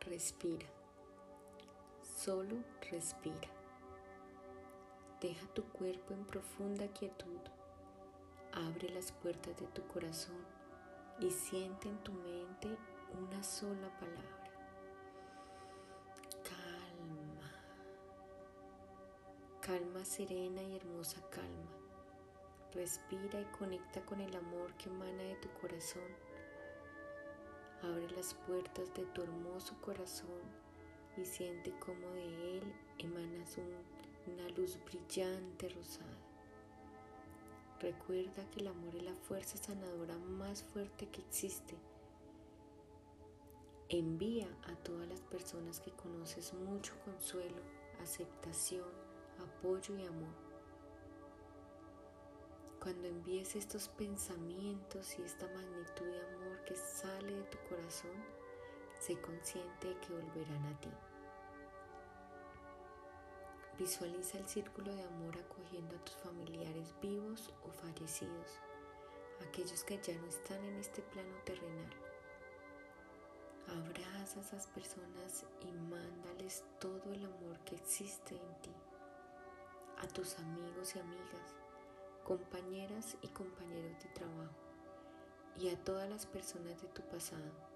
respira. Solo respira. Deja tu cuerpo en profunda quietud. Abre las puertas de tu corazón y siente en tu mente una sola palabra. Calma. Calma serena y hermosa calma. Respira y conecta con el amor que emana de tu corazón. Abre las puertas de tu hermoso corazón y siente como de él emanas una luz brillante rosada. Recuerda que el amor es la fuerza sanadora más fuerte que existe. Envía a todas las personas que conoces mucho consuelo, aceptación, apoyo y amor. Cuando envíes estos pensamientos y esta magnitud de amor corazón, sé consciente que volverán a ti. Visualiza el círculo de amor acogiendo a tus familiares vivos o fallecidos, aquellos que ya no están en este plano terrenal. Abraza a esas personas y mándales todo el amor que existe en ti, a tus amigos y amigas, compañeras y compañeros de trabajo y a todas las personas de tu pasado.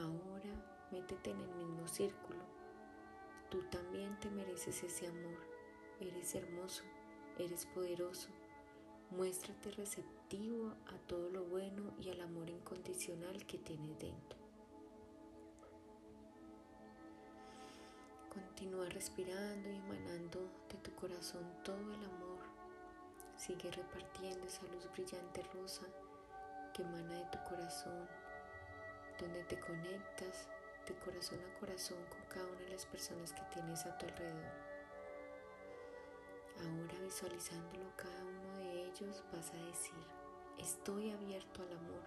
Ahora métete en el mismo círculo. Tú también te mereces ese amor. Eres hermoso, eres poderoso. Muéstrate receptivo a todo lo bueno y al amor incondicional que tienes dentro. Continúa respirando y emanando de tu corazón todo el amor. Sigue repartiendo esa luz brillante rosa que emana de tu corazón, donde te conectas de corazón a corazón con cada una de las personas que tienes a tu alrededor. Ahora visualizándolo cada uno de ellos vas a decir, estoy abierto al amor,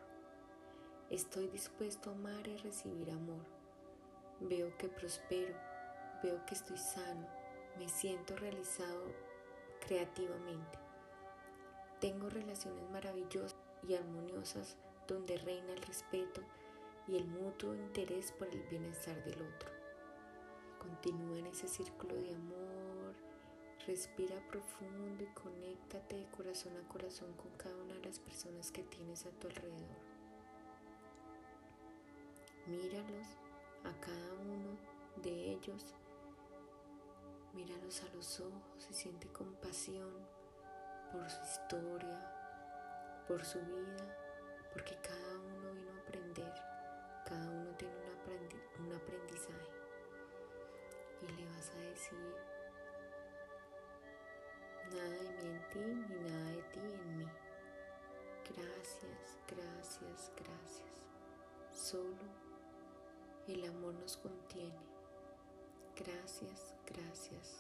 estoy dispuesto a amar y recibir amor, veo que prospero veo que estoy sano, me siento realizado creativamente. Tengo relaciones maravillosas y armoniosas donde reina el respeto y el mutuo interés por el bienestar del otro. Continúa en ese círculo de amor, respira profundo y conéctate de corazón a corazón con cada una de las personas que tienes a tu alrededor. Míralos a cada uno de ellos Míralos a los ojos y siente compasión por su historia, por su vida, porque cada uno vino a aprender, cada uno tiene un, aprendizaje. Y le vas a decir, nada de mí en ti ni nada de ti en mí. Gracias, gracias, gracias. Solo el amor nos contiene. Gracias, gracias.